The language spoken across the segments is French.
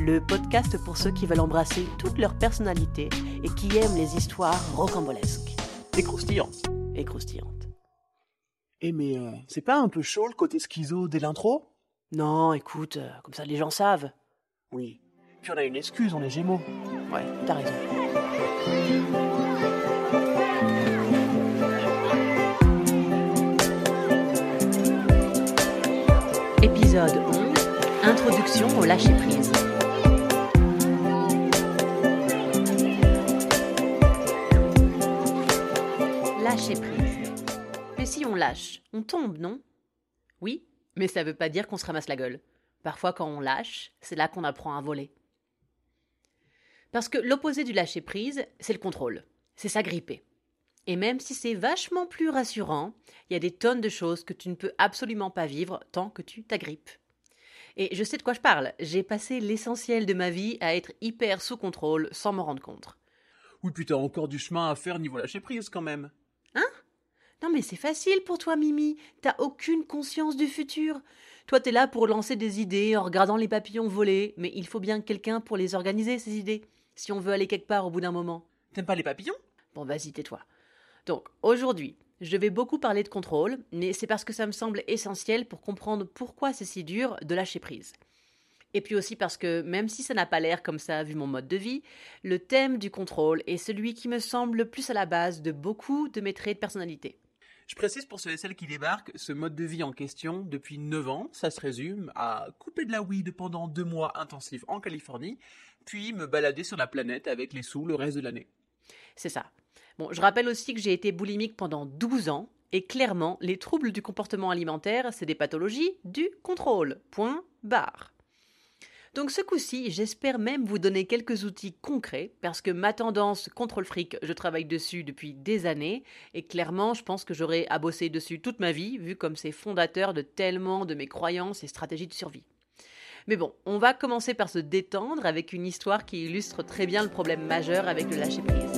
le podcast pour ceux qui veulent embrasser toute leur personnalité et qui aiment les histoires rocambolesques Et croustillant. et croustillantes. Eh mais euh, c'est pas un peu chaud le côté schizo dès l'intro? Non, écoute, euh, comme ça les gens savent. Oui. Puis on a une excuse, on est gémeaux. Ouais, t'as raison. Épisode 11 Introduction au. Lâcher-prise. On lâche, on tombe, non? Oui, mais ça veut pas dire qu'on se ramasse la gueule. Parfois, quand on lâche, c'est là qu'on apprend à voler. Parce que l'opposé du lâcher-prise, c'est le contrôle. C'est s'agripper. Et même si c'est vachement plus rassurant, il y a des tonnes de choses que tu ne peux absolument pas vivre tant que tu t'agrippes. Et je sais de quoi je parle. J'ai passé l'essentiel de ma vie à être hyper sous contrôle sans m'en rendre compte. Oui, puis t'as encore du chemin à faire niveau lâcher prise quand même. Non mais c'est facile pour toi, Mimi. T'as aucune conscience du futur. Toi, t'es là pour lancer des idées en regardant les papillons voler, mais il faut bien quelqu'un pour les organiser, ces idées, si on veut aller quelque part au bout d'un moment. T'aimes pas les papillons? Bon, vas-y, tais-toi. Donc, aujourd'hui, je vais beaucoup parler de contrôle, mais c'est parce que ça me semble essentiel pour comprendre pourquoi c'est si dur de lâcher prise. Et puis aussi parce que, même si ça n'a pas l'air comme ça vu mon mode de vie, le thème du contrôle est celui qui me semble le plus à la base de beaucoup de mes traits de personnalité. Je précise pour ceux et celles qui débarquent, ce mode de vie en question, depuis 9 ans, ça se résume à couper de la weed pendant deux mois intensifs en Californie, puis me balader sur la planète avec les sous le reste de l'année. C'est ça. Bon, je rappelle aussi que j'ai été boulimique pendant 12 ans, et clairement, les troubles du comportement alimentaire, c'est des pathologies du contrôle. Point barre. Donc ce coup-ci, j'espère même vous donner quelques outils concrets, parce que ma tendance contrôle fric, je travaille dessus depuis des années, et clairement, je pense que j'aurai à bosser dessus toute ma vie, vu comme c'est fondateur de tellement de mes croyances et stratégies de survie. Mais bon, on va commencer par se détendre avec une histoire qui illustre très bien le problème majeur avec le lâcher-prise.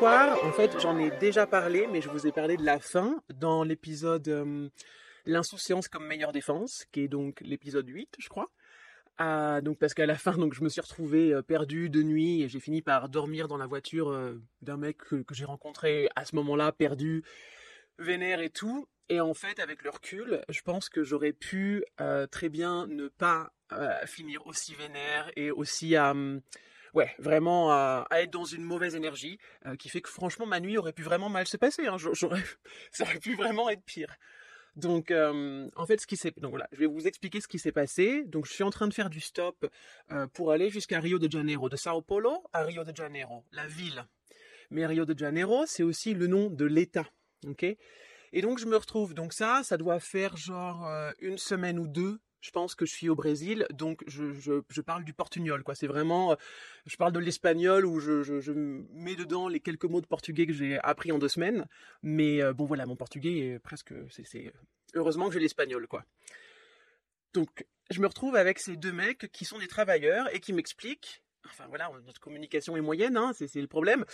En fait, j'en ai déjà parlé, mais je vous ai parlé de la fin dans l'épisode euh, L'insouciance comme meilleure défense, qui est donc l'épisode 8, je crois. Ah, donc parce qu'à la fin, donc je me suis retrouvé euh, perdu de nuit et j'ai fini par dormir dans la voiture euh, d'un mec que, j'ai rencontré à ce moment-là, perdu, vénère et tout. Et en fait, avec le recul, je pense que j'aurais pu très bien ne pas finir aussi vénère et aussi à, hum, ouais, vraiment à, être dans une mauvaise énergie, euh, qui fait que franchement ma nuit aurait pu vraiment mal se passer. Hein. J'a- J'aurais, ça aurait pu vraiment être pire. Donc, euh, en fait, ce qui s'est, donc voilà, je vais vous expliquer ce qui s'est passé. Donc, je suis en train de faire du stop euh, pour aller jusqu'à Rio de Janeiro, de Sao Paulo à Rio de Janeiro, la ville. Mais Rio de Janeiro, c'est aussi le nom de l'État, ok? Et donc, je me retrouve. Donc ça, ça doit faire genre une semaine ou deux. Je pense que je suis au Brésil, donc je, parle du portugnol, quoi. C'est vraiment, euh, je parle de l'espagnol où je, mets dedans les quelques mots de portugais que j'ai appris en deux semaines. Mais euh, bon, voilà, mon portugais est presque, c'est, heureusement que j'ai l'espagnol, quoi. Donc, je me retrouve avec ces deux mecs qui sont des travailleurs et qui m'expliquent, enfin voilà, notre communication est moyenne, hein, c'est, le problème,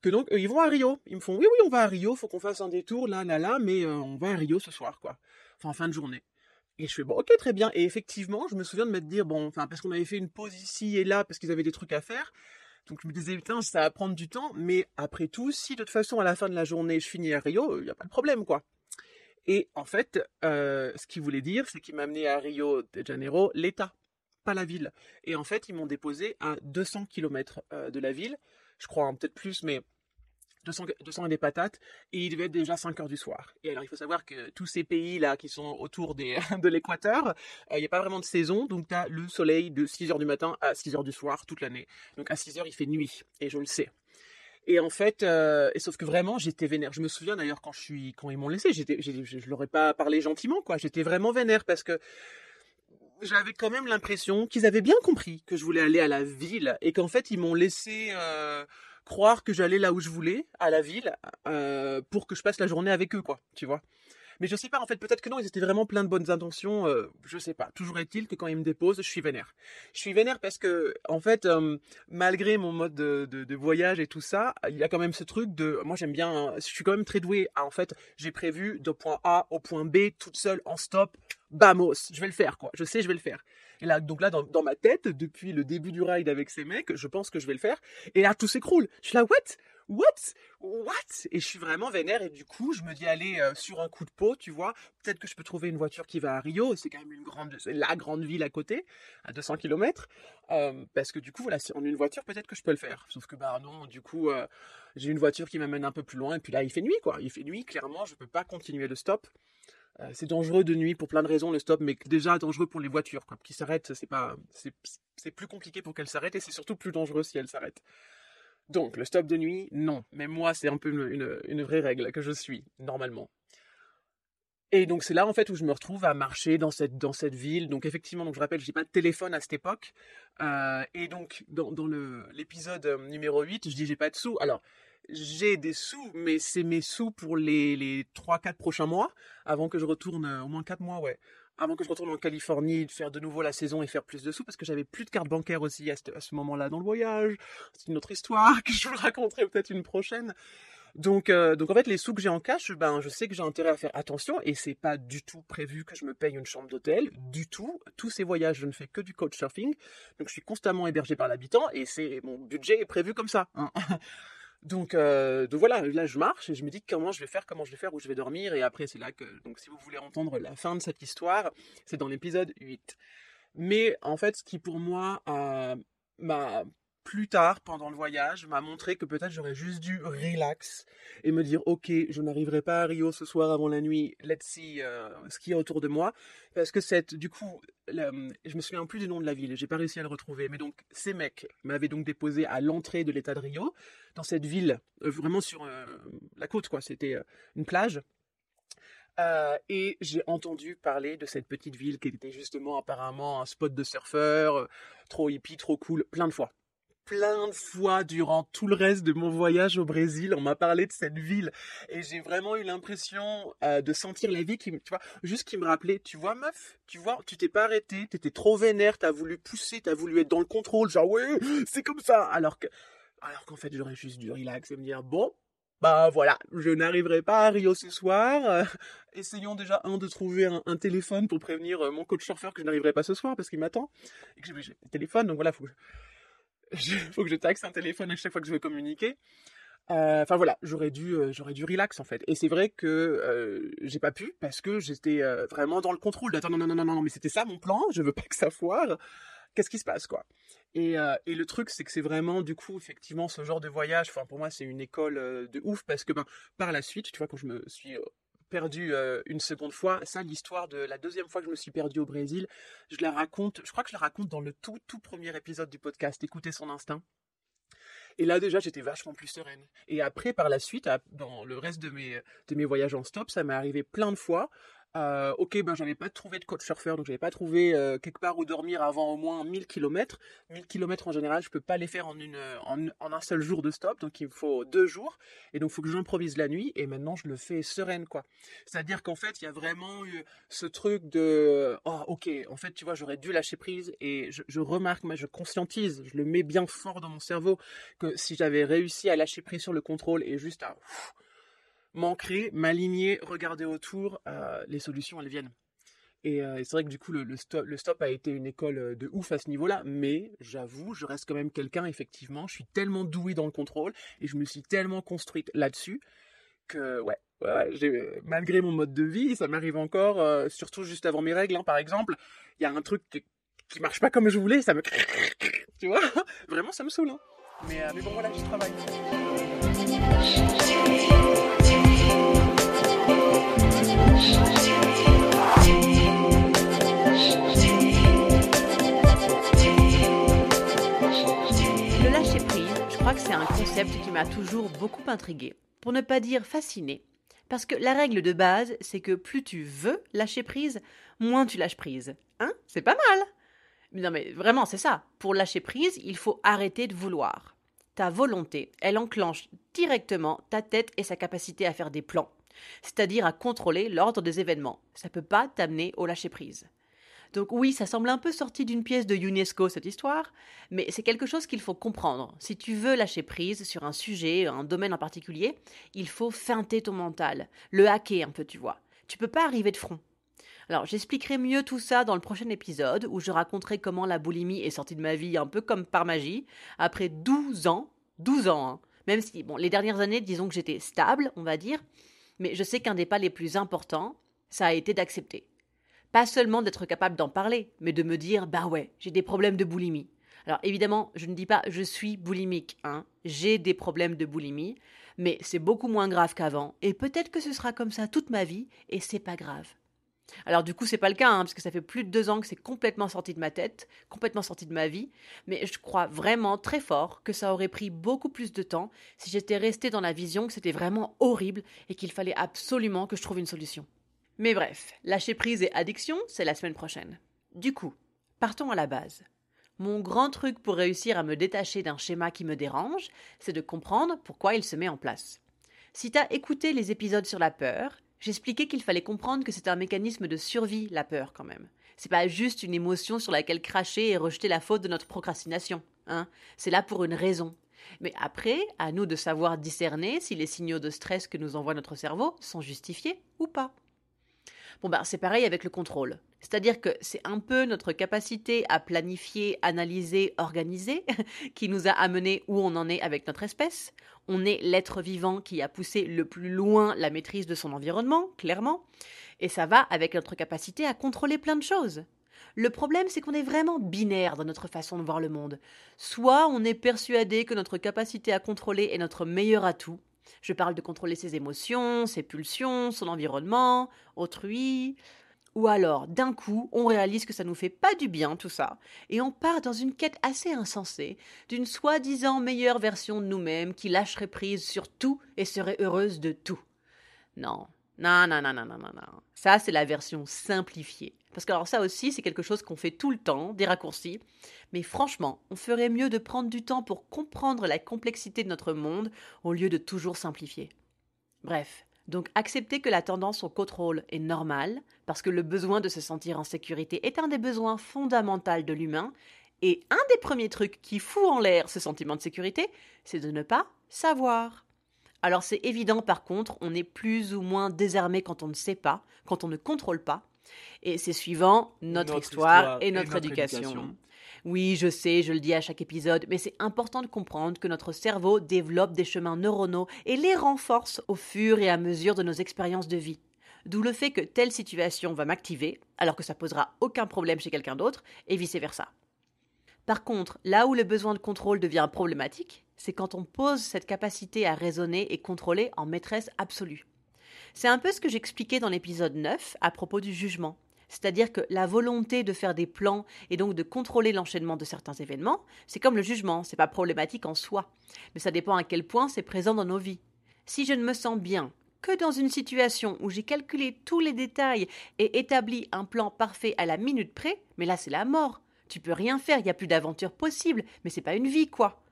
que donc ils vont à Rio. Ils me font, oui, oui, on va à Rio, faut qu'on fasse un détour, là, là, là, mais euh, on va à Rio ce soir, quoi. Enfin, en fin de journée. Et je fais, bon, ok, très bien. Et effectivement, je me souviens de me dire, bon, enfin, parce qu'on avait fait une pause ici et là, parce qu'ils avaient des trucs à faire. Donc je me disais, putain, ça va prendre du temps, mais après tout, si de toute façon, à la fin de la journée, je finis à Rio, il n'y a pas de problème, quoi. Et en fait, euh, ce qu'il voulait dire, c'est qu'il m'a amené à Rio de Janeiro, l'État, pas la ville. Et en fait, ils m'ont déposé à 200 km de la ville. Je crois, peut-être plus, mais 200, 200 et des patates. Et il devait être déjà 5 heures du soir. Et alors, il faut savoir que tous ces pays-là qui sont autour des, de l'équateur, euh, il n'y a pas vraiment de saison. Donc, tu as le soleil de 6 heures du matin à 6 heures du soir toute l'année. Donc, à 6 heures, il fait nuit. Et je le sais. Et en fait, euh, et sauf que vraiment, j'étais vénère. Je me souviens d'ailleurs quand je suis, quand ils m'ont laissé, je, je leur ai pas parlé gentiment, quoi. J'étais vraiment vénère parce que j'avais quand même l'impression qu'ils avaient bien compris que je voulais aller à la ville et qu'en fait ils m'ont laissé euh, croire que j'allais là où je voulais, à la ville, euh, pour que je passe la journée avec eux, quoi. Tu vois. Mais je sais pas, en fait, peut-être que non, ils étaient vraiment plein de bonnes intentions, euh, je sais pas. Toujours est-il que quand ils me déposent, je suis vénère. Je suis vénère parce que, en fait, euh, malgré mon mode de, voyage et tout ça, il y a quand même ce truc de, moi j'aime bien, je suis quand même très doué. En fait, j'ai prévu de point A au point B, toute seule, en stop, bamos, je vais le faire, quoi. Je sais, je vais le faire. Et là, donc là, dans, ma tête, depuis le début du ride avec ces mecs, je pense que je vais le faire. Et là, tout s'écroule. Je suis là, what? What? What? Et je suis vraiment vénère et du coup, je me dis aller euh, sur un coup de peau, tu vois. Peut-être que je peux trouver une voiture qui va à Rio. C'est quand même une grande, la grande ville à côté, à 200 km. parce que du coup, voilà, en une voiture, peut-être que je peux le faire. Sauf que bah non, du coup, euh, j'ai une voiture qui m'amène un peu plus loin et puis là, il fait nuit, quoi. Il fait nuit, clairement, je peux pas continuer le stop. Euh, c'est dangereux de nuit pour plein de raisons le stop, mais déjà dangereux pour les voitures quoi, qui s'arrêtent. C'est pas, c'est, plus compliqué pour qu'elles s'arrêtent et c'est surtout plus dangereux si elles s'arrêtent. Donc le stop de nuit, non. Mais moi, c'est un peu une, une, vraie règle que je suis normalement. Et donc c'est là en fait où je me retrouve à marcher dans cette dans cette ville. Donc effectivement, donc je rappelle, j'ai pas de téléphone à cette époque. Euh, et donc dans, dans l'épisode euh, numéro 8, je dis j'ai pas de sous. Alors j'ai des sous, mais c'est mes sous pour les, les 3-4 prochains mois, avant que je retourne, euh, au moins 4 mois, ouais, avant que je retourne en Californie, faire de nouveau la saison et faire plus de sous, parce que j'avais plus de carte bancaire aussi à ce, ce moment-là dans le voyage. C'est une autre histoire que je vous raconterai peut-être une prochaine. Donc, euh, donc en fait, les sous que j'ai en cash, ben, je sais que j'ai intérêt à faire attention et c'est pas du tout prévu que je me paye une chambre d'hôtel, du tout. Tous ces voyages, je ne fais que du couchsurfing, donc je suis constamment hébergé par l'habitant et c'est mon budget est prévu comme ça. Hein. Donc, euh, donc voilà, là je marche et je me dis comment je vais faire, comment je vais faire, où je vais dormir. Et après, c'est là que, donc si vous voulez entendre la fin de cette histoire, c'est dans l'épisode 8. Mais en fait, ce qui pour moi euh, m'a plus tard, pendant le voyage, m'a montré que peut-être j'aurais juste dû relax et me dire ok, je n'arriverai pas à Rio ce soir avant la nuit, let's see euh, ce qu'il y a autour de moi. Parce que cette, du coup, la, je me souviens plus du nom de la ville, j'ai pas réussi à le retrouver, mais donc ces mecs m'avaient donc déposé à l'entrée de l'état de Rio, dans cette ville, euh, vraiment sur euh, la côte quoi, c'était une plage. Et j'ai entendu parler de cette petite ville qui était justement apparemment un spot de surfeurs, trop hippie, trop cool, plein de fois plein de fois durant tout le reste de mon voyage au Brésil, on m'a parlé de cette ville et j'ai vraiment eu l'impression euh, de sentir la vie qui, tu vois, juste qui me rappelait, tu vois meuf, tu vois, tu t'es pas arrêté, t'étais trop vénère, t'as voulu pousser, t'as voulu être dans le contrôle, genre ouais, c'est comme ça, alors que, alors qu'en fait j'aurais juste dû relax et me dire bon. Bah voilà, je n'arriverai pas à Rio ce soir. Euh, essayons déjà un de trouver un, un téléphone pour prévenir euh, mon coach surfeur que je n'arriverai pas ce soir parce qu'il m'attend et que j'ai le téléphone. Donc voilà, faut que je faut que je taxe un téléphone à chaque fois que je veux communiquer. Enfin euh, voilà, j'aurais dû, euh, dû relax en fait. Et c'est vrai que euh, j'ai pas pu parce que j'étais euh, vraiment dans le contrôle. Attends non non non non non, mais c'était ça mon plan. Je veux pas que ça foire. Qu'est-ce qui se passe quoi? Et, et, le truc c'est que c'est vraiment du coup effectivement ce genre de voyage. Enfin pour moi c'est une école de ouf parce que ben par la suite, tu vois quand je me suis perdu euh, une seconde fois. Ça, l'histoire de la deuxième fois que je me suis perdu au Brésil, je la raconte, je crois que je la raconte dans le tout, tout premier épisode du podcast, Écouter son instinct. Et là, déjà, j'étais vachement plus sereine. Et après, par la suite, dans le reste de mes, de mes voyages en stop, ça m'est arrivé plein de fois euh, ok, ben j'avais pas trouvé de coach surfeur, donc j'avais pas trouvé euh, quelque part où dormir avant au moins 1000 km. 1000 km en général, je peux pas les faire en, un seul jour de stop, donc il faut deux jours, et donc il faut que j'improvise la nuit, et maintenant je le fais sereine, quoi. C'est-à-dire qu'en fait, il y a vraiment eu ce truc de, oh ok, en fait, tu vois, j'aurais dû lâcher prise, et je, remarque, moi, je conscientise, je le mets bien fort dans mon cerveau, que si j'avais réussi à lâcher prise sur le contrôle et juste à... m'ancrer, m'aligner, regarder autour, euh, les solutions elles viennent. Et, euh, et c'est vrai que du coup le, stop, a été une école de ouf à ce niveau-là, mais j'avoue, je reste quand même quelqu'un effectivement, je suis tellement doué dans le contrôle et je me suis tellement construite là-dessus que ouais, malgré mon mode de vie, ça m'arrive encore, euh, surtout juste avant mes règles, hein, par exemple, il y a un truc qui, qui marche pas comme je voulais, ça me, tu vois, vraiment ça me saoule. Hein. Mais, mais bon voilà, j'y travaille. C'est un concept qui m'a toujours beaucoup intrigué, pour ne pas dire fasciné. Parce que la règle de base, c'est que plus tu veux lâcher prise, moins tu lâches prise. Hein? C'est pas mal Non mais vraiment, c'est ça. Pour lâcher prise, il faut arrêter de vouloir. Ta volonté, elle enclenche directement ta tête et sa capacité à faire des plans, c'est-à-dire à contrôler l'ordre des événements. Ça peut pas t'amener au lâcher prise. Donc oui, ça semble un peu sorti d'une pièce de UNESCO cette histoire, mais c'est quelque chose qu'il faut comprendre. Si tu veux lâcher prise sur un sujet, un domaine en particulier, il faut feinter ton mental, le hacker un peu, tu vois. Tu peux pas arriver de front. Alors, j'expliquerai mieux tout ça dans le prochain épisode où je raconterai comment la boulimie est sortie de ma vie un peu comme par magie, après 12 ans, 12 ans, hein. même si, bon, les dernières années, disons que j'étais stable, on va dire, mais je sais qu'un des pas les plus importants, ça a été d'accepter. Pas seulement d'être capable d'en parler, mais de me dire bah ouais, j'ai des problèmes de boulimie. Alors évidemment, je ne dis pas je suis boulimique, hein. J'ai des problèmes de boulimie, mais c'est beaucoup moins grave qu'avant, et peut-être que ce sera comme ça toute ma vie, et c'est pas grave. Alors du coup, c'est pas le cas, hein, parce que ça fait plus de deux ans que c'est complètement sorti de ma tête, complètement sorti de ma vie, mais je crois vraiment très fort que ça aurait pris beaucoup plus de temps si j'étais restée dans la vision que c'était vraiment horrible et qu'il fallait absolument que je trouve une solution. Mais bref, lâcher prise et addiction, c'est la semaine prochaine. Du coup, partons à la base. Mon grand truc pour réussir à me détacher d'un schéma qui me dérange, c'est de comprendre pourquoi il se met en place. Si t'as écouté les épisodes sur la peur, j'expliquais qu'il fallait comprendre que c'est un mécanisme de survie, la peur, quand même. C'est pas juste une émotion sur laquelle cracher et rejeter la faute de notre procrastination. Hein c'est là pour une raison. Mais après, à nous de savoir discerner si les signaux de stress que nous envoie notre cerveau sont justifiés ou pas. Bon, ben, c'est pareil avec le contrôle. C'est-à-dire que c'est un peu notre capacité à planifier, analyser, organiser qui nous a amené où on en est avec notre espèce. On est l'être vivant qui a poussé le plus loin la maîtrise de son environnement, clairement. Et ça va avec notre capacité à contrôler plein de choses. Le problème, c'est qu'on est vraiment binaire dans notre façon de voir le monde. Soit on est persuadé que notre capacité à contrôler est notre meilleur atout, je parle de contrôler ses émotions, ses pulsions, son environnement, autrui. Ou alors, d'un coup, on réalise que ça nous fait pas du bien tout ça, et on part dans une quête assez insensée d'une soi-disant meilleure version de nous-mêmes qui lâcherait prise sur tout et serait heureuse de tout. Non, non, non, non, non, non, non, non. Ça, c'est la version simplifiée. Parce que alors ça aussi, c'est quelque chose qu'on fait tout le temps, des raccourcis. Mais franchement, on ferait mieux de prendre du temps pour comprendre la complexité de notre monde au lieu de toujours simplifier. Bref, donc accepter que la tendance au contrôle est normale, parce que le besoin de se sentir en sécurité est un des besoins fondamentaux de l'humain, et un des premiers trucs qui fout en l'air ce sentiment de sécurité, c'est de ne pas savoir. Alors c'est évident par contre, on est plus ou moins désarmé quand on ne sait pas, quand on ne contrôle pas, et c'est suivant notre, histoire, et notre, éducation. Oui, je sais, je le dis à chaque épisode, mais c'est important de comprendre que notre cerveau développe des chemins neuronaux et les renforce au fur et à mesure de nos expériences de vie. D'où le fait que telle situation va m'activer, alors que ça posera aucun problème chez quelqu'un d'autre, et vice-versa. Par contre, là où le besoin de contrôle devient problématique, c'est quand on pose cette capacité à raisonner et contrôler en maîtresse absolue. C'est un peu ce que j'expliquais dans l'épisode 9 à propos du jugement. C'est-à-dire que la volonté de faire des plans et donc de contrôler l'enchaînement de certains événements, c'est comme le jugement, c'est pas problématique en soi. Mais ça dépend à quel point c'est présent dans nos vies. Si je ne me sens bien que dans une situation où j'ai calculé tous les détails et établi un plan parfait à la minute près, mais là c'est la mort. Tu peux rien faire, il n'y a plus d'aventure possible, mais c'est pas une vie, quoi.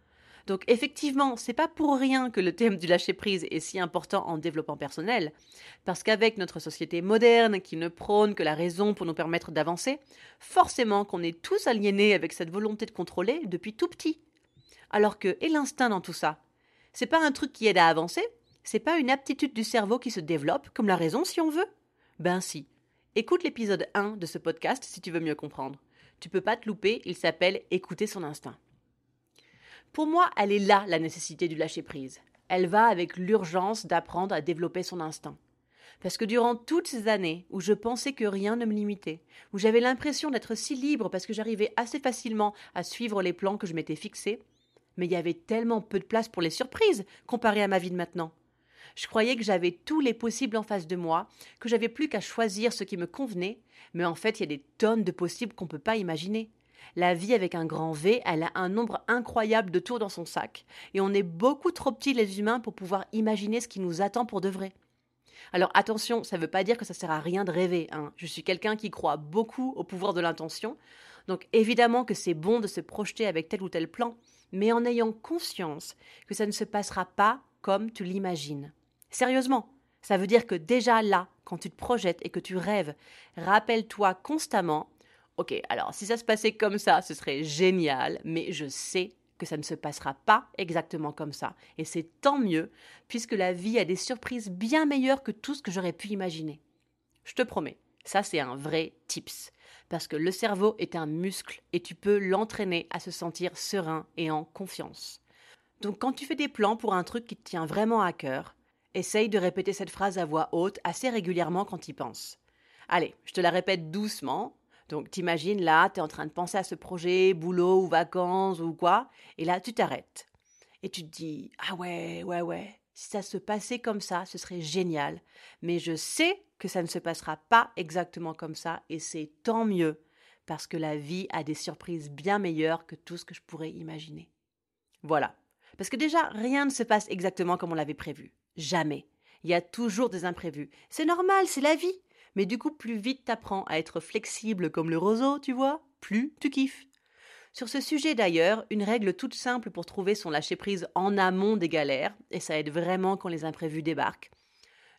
Donc effectivement, c'est pas pour rien que le thème du lâcher prise est si important en développement personnel, parce qu'avec notre société moderne qui ne prône que la raison pour nous permettre d'avancer, forcément qu'on est tous aliénés avec cette volonté de contrôler depuis tout petit. Alors que et l'instinct dans tout ça, c'est pas un truc qui aide à avancer, c'est pas une aptitude du cerveau qui se développe comme la raison si on veut? Ben si. Écoute l'épisode 1 de ce podcast si tu veux mieux comprendre. Tu peux pas te louper, il s'appelle Écouter son instinct. Pour moi, elle est là la nécessité du lâcher-prise. Elle va avec l'urgence d'apprendre à développer son instinct. Parce que durant toutes ces années où je pensais que rien ne me limitait, où j'avais l'impression d'être si libre parce que j'arrivais assez facilement à suivre les plans que je m'étais fixés, mais il y avait tellement peu de place pour les surprises comparé à ma vie de maintenant. Je croyais que j'avais tous les possibles en face de moi, que j'avais plus qu'à choisir ce qui me convenait, mais en fait il y a des tonnes de possibles qu'on ne peut pas imaginer. La vie avec un grand V, elle a un nombre incroyable de tours dans son sac, et on est beaucoup trop petits les humains pour pouvoir imaginer ce qui nous attend pour de vrai. Alors attention, ça ne veut pas dire que ça sert à rien de rêver. Hein. Je suis quelqu'un qui croit beaucoup au pouvoir de l'intention, donc évidemment que c'est bon de se projeter avec tel ou tel plan, mais en ayant conscience que ça ne se passera pas comme tu l'imagines. Sérieusement, ça veut dire que déjà là, quand tu te projettes et que tu rêves, rappelle-toi constamment Ok, alors si ça se passait comme ça, ce serait génial, mais je sais que ça ne se passera pas exactement comme ça. Et c'est tant mieux, puisque la vie a des surprises bien meilleures que tout ce que j'aurais pu imaginer. Je te promets, ça c'est un vrai tips. Parce que le cerveau est un muscle et tu peux l'entraîner à se sentir serein et en confiance. Donc quand tu fais des plans pour un truc qui te tient vraiment à cœur, essaye de répéter cette phrase à voix haute assez régulièrement quand tu y penses. Allez, je te la répète doucement, donc t'imagines là, tu es en train de penser à ce projet, boulot ou vacances ou quoi, et là tu t'arrêtes. Et tu te dis Ah ouais, ouais, ouais, si ça se passait comme ça, ce serait génial. Mais je sais que ça ne se passera pas exactement comme ça, et c'est tant mieux, parce que la vie a des surprises bien meilleures que tout ce que je pourrais imaginer. Voilà. Parce que déjà, rien ne se passe exactement comme on l'avait prévu. Jamais. Il y a toujours des imprévus. C'est normal, c'est la vie. Mais du coup, plus vite t'apprends à être flexible comme le roseau, tu vois, plus tu kiffes. Sur ce sujet d'ailleurs, une règle toute simple pour trouver son lâcher-prise en amont des galères, et ça aide vraiment quand les imprévus débarquent.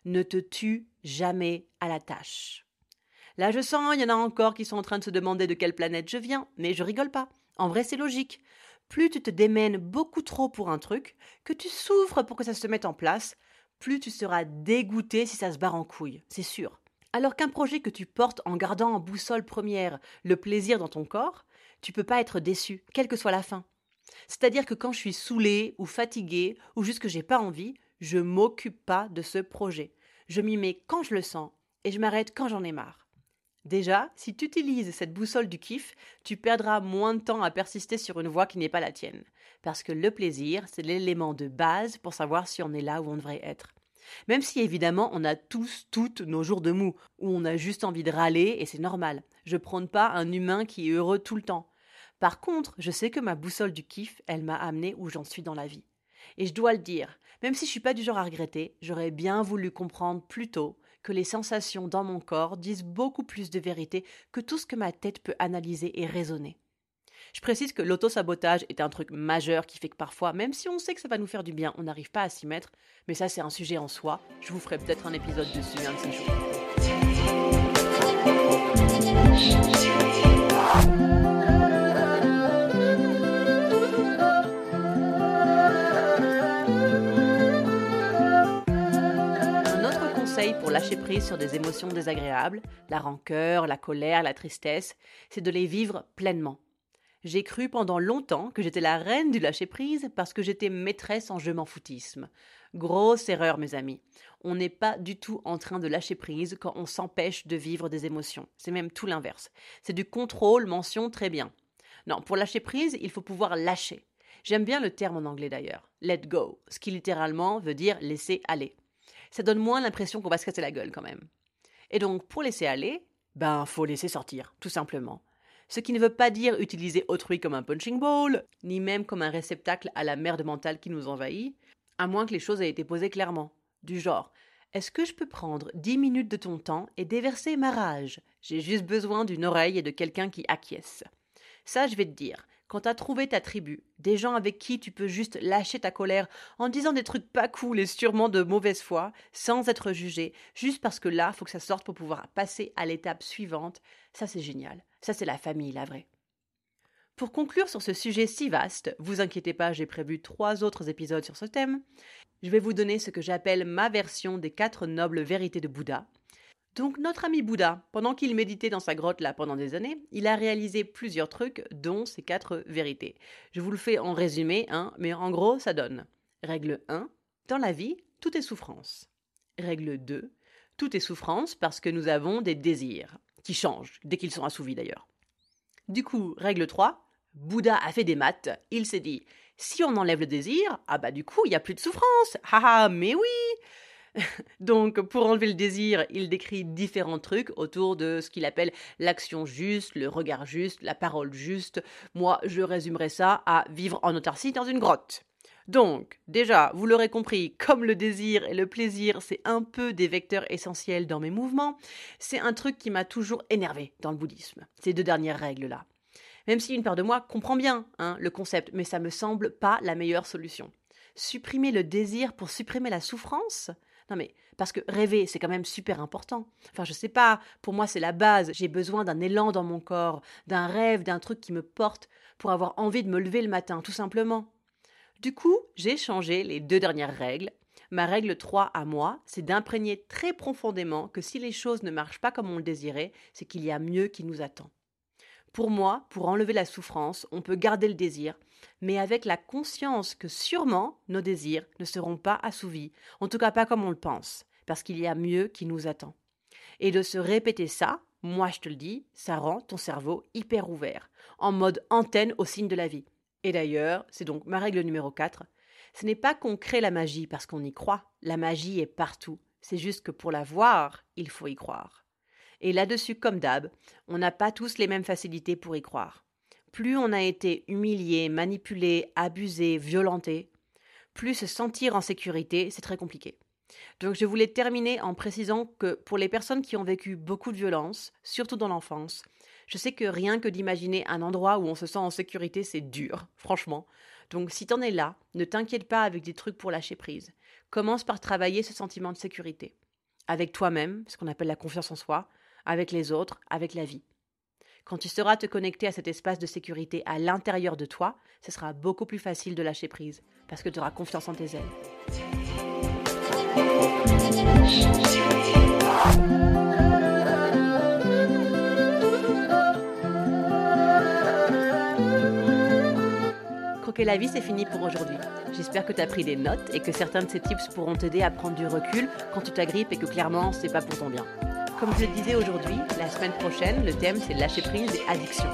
Ne te tue jamais à la tâche. Là, je sens, il y en a encore qui sont en train de se demander de quelle planète je viens, mais je rigole pas. En vrai, c'est logique. Plus tu te démènes beaucoup trop pour un truc, que tu souffres pour que ça se mette en place, plus tu seras dégoûté si ça se barre en couille, c'est sûr. Alors qu'un projet que tu portes en gardant en boussole première le plaisir dans ton corps, tu peux pas être déçu, quelle que soit la fin. C'est-à-dire que quand je suis saoulé ou fatigué ou juste que j'ai pas envie, je m'occupe pas de ce projet. Je m'y mets quand je le sens et je m'arrête quand j'en ai marre. Déjà, si tu utilises cette boussole du kiff, tu perdras moins de temps à persister sur une voie qui n'est pas la tienne. Parce que le plaisir, c'est l'élément de base pour savoir si on est là où on devrait être. Même si évidemment on a tous, toutes nos jours de mou, où on a juste envie de râler et c'est normal. Je prône pas un humain qui est heureux tout le temps. Par contre, je sais que ma boussole du kiff, elle m'a amené où j'en suis dans la vie. Et je dois le dire, même si je suis pas du genre à regretter, j'aurais bien voulu comprendre plus tôt que les sensations dans mon corps disent beaucoup plus de vérité que tout ce que ma tête peut analyser et raisonner. Je précise que l'auto-sabotage est un truc majeur qui fait que parfois, même si on sait que ça va nous faire du bien, on n'arrive pas à s'y mettre. Mais ça, c'est un sujet en soi. Je vous ferai peut-être un épisode dessus un de ces jours. Pour lâcher prise sur des émotions désagréables, la rancœur, la colère, la tristesse, c'est de les vivre pleinement. J'ai cru pendant longtemps que j'étais la reine du lâcher-prise parce que j'étais maîtresse en je m'en foutisme. Grosse erreur, mes amis. On n'est pas du tout en train de lâcher prise quand on s'empêche de vivre des émotions. C'est même tout l'inverse. C'est du contrôle, mention très bien. Non, pour lâcher prise, il faut pouvoir lâcher. J'aime bien le terme en anglais d'ailleurs, let go, ce qui littéralement veut dire laisser aller. Ça donne moins l'impression qu'on va se casser la gueule quand même. Et donc, pour laisser aller, ben, faut laisser sortir, tout simplement ce qui ne veut pas dire utiliser autrui comme un punching ball, ni même comme un réceptacle à la merde mentale qui nous envahit, à moins que les choses aient été posées clairement. Du genre, est-ce que je peux prendre dix minutes de ton temps et déverser ma rage? J'ai juste besoin d'une oreille et de quelqu'un qui acquiesce. Ça, je vais te dire, quand t'as trouvé ta tribu, des gens avec qui tu peux juste lâcher ta colère en disant des trucs pas cool et sûrement de mauvaise foi, sans être jugé, juste parce que là, faut que ça sorte pour pouvoir passer à l'étape suivante, ça c'est génial. Ça c'est la famille, la vraie. Pour conclure sur ce sujet si vaste, vous inquiétez pas, j'ai prévu trois autres épisodes sur ce thème. Je vais vous donner ce que j'appelle ma version des quatre nobles vérités de Bouddha, donc notre ami Bouddha, pendant qu'il méditait dans sa grotte là pendant des années, il a réalisé plusieurs trucs, dont ces quatre vérités. Je vous le fais en résumé, hein, mais en gros ça donne. Règle 1. Dans la vie, tout est souffrance. Règle 2. Tout est souffrance parce que nous avons des désirs, qui changent, dès qu'ils sont assouvis d'ailleurs. Du coup, règle 3. Bouddha a fait des maths, il s'est dit, si on enlève le désir, ah bah du coup, il n'y a plus de souffrance. Haha, mais oui Donc, pour enlever le désir, il décrit différents trucs autour de ce qu'il appelle l'action juste, le regard juste, la parole juste. Moi, je résumerai ça à vivre en autarcie dans une grotte. Donc, déjà, vous l'aurez compris, comme le désir et le plaisir, c'est un peu des vecteurs essentiels dans mes mouvements, c'est un truc qui m'a toujours énervé dans le bouddhisme, ces deux dernières règles-là. Même si une part de moi comprend bien hein, le concept, mais ça me semble pas la meilleure solution. Supprimer le désir pour supprimer la souffrance? Non mais parce que rêver, c'est quand même super important. Enfin, je sais pas, pour moi c'est la base. J'ai besoin d'un élan dans mon corps, d'un rêve, d'un truc qui me porte pour avoir envie de me lever le matin, tout simplement. Du coup, j'ai changé les deux dernières règles. Ma règle 3 à moi, c'est d'imprégner très profondément que si les choses ne marchent pas comme on le désirait, c'est qu'il y a mieux qui nous attend. Pour moi, pour enlever la souffrance, on peut garder le désir, mais avec la conscience que sûrement nos désirs ne seront pas assouvis, en tout cas pas comme on le pense, parce qu'il y a mieux qui nous attend. Et de se répéter ça, moi je te le dis, ça rend ton cerveau hyper ouvert, en mode antenne au signe de la vie. Et d'ailleurs, c'est donc ma règle numéro 4, ce n'est pas qu'on crée la magie parce qu'on y croit, la magie est partout, c'est juste que pour la voir, il faut y croire. Et là-dessus, comme d'hab, on n'a pas tous les mêmes facilités pour y croire. Plus on a été humilié, manipulé, abusé, violenté, plus se sentir en sécurité, c'est très compliqué. Donc je voulais terminer en précisant que pour les personnes qui ont vécu beaucoup de violence, surtout dans l'enfance, je sais que rien que d'imaginer un endroit où on se sent en sécurité, c'est dur, franchement. Donc si t'en es là, ne t'inquiète pas avec des trucs pour lâcher prise. Commence par travailler ce sentiment de sécurité. Avec toi-même, ce qu'on appelle la confiance en soi, avec les autres, avec la vie. Quand tu sauras te connecter à cet espace de sécurité à l'intérieur de toi, ce sera beaucoup plus facile de lâcher prise, parce que tu auras confiance en tes ailes. Croquer la vie, c'est fini pour aujourd'hui. J'espère que tu as pris des notes et que certains de ces tips pourront t'aider à prendre du recul quand tu t'agrippes et que clairement, c'est pas pour ton bien. Comme je le disais aujourd'hui, la semaine prochaine, le thème c'est lâcher prise et addiction.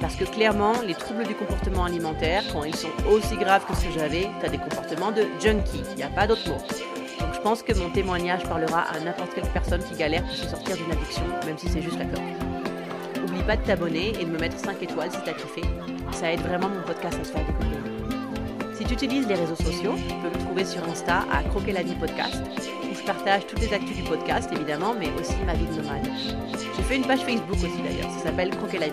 Parce que clairement, les troubles du comportement alimentaire, quand ils sont aussi graves que ce que j'avais, tu as des comportements de junkie, il n'y a pas d'autre mot. Donc je pense que mon témoignage parlera à n'importe quelle personne qui galère pour se sortir d'une addiction, même si c'est juste la clope. N'oublie pas de t'abonner et de me mettre 5 étoiles si t'as kiffé. Ça aide vraiment mon podcast à se faire découvrir. Si tu utilises les réseaux sociaux, tu peux me trouver sur Insta à Croquer la vie podcast je partage toutes les actus du podcast, évidemment, mais aussi ma vie de nomade. J'ai fait une page Facebook aussi d'ailleurs, ça s'appelle Croquer la vie.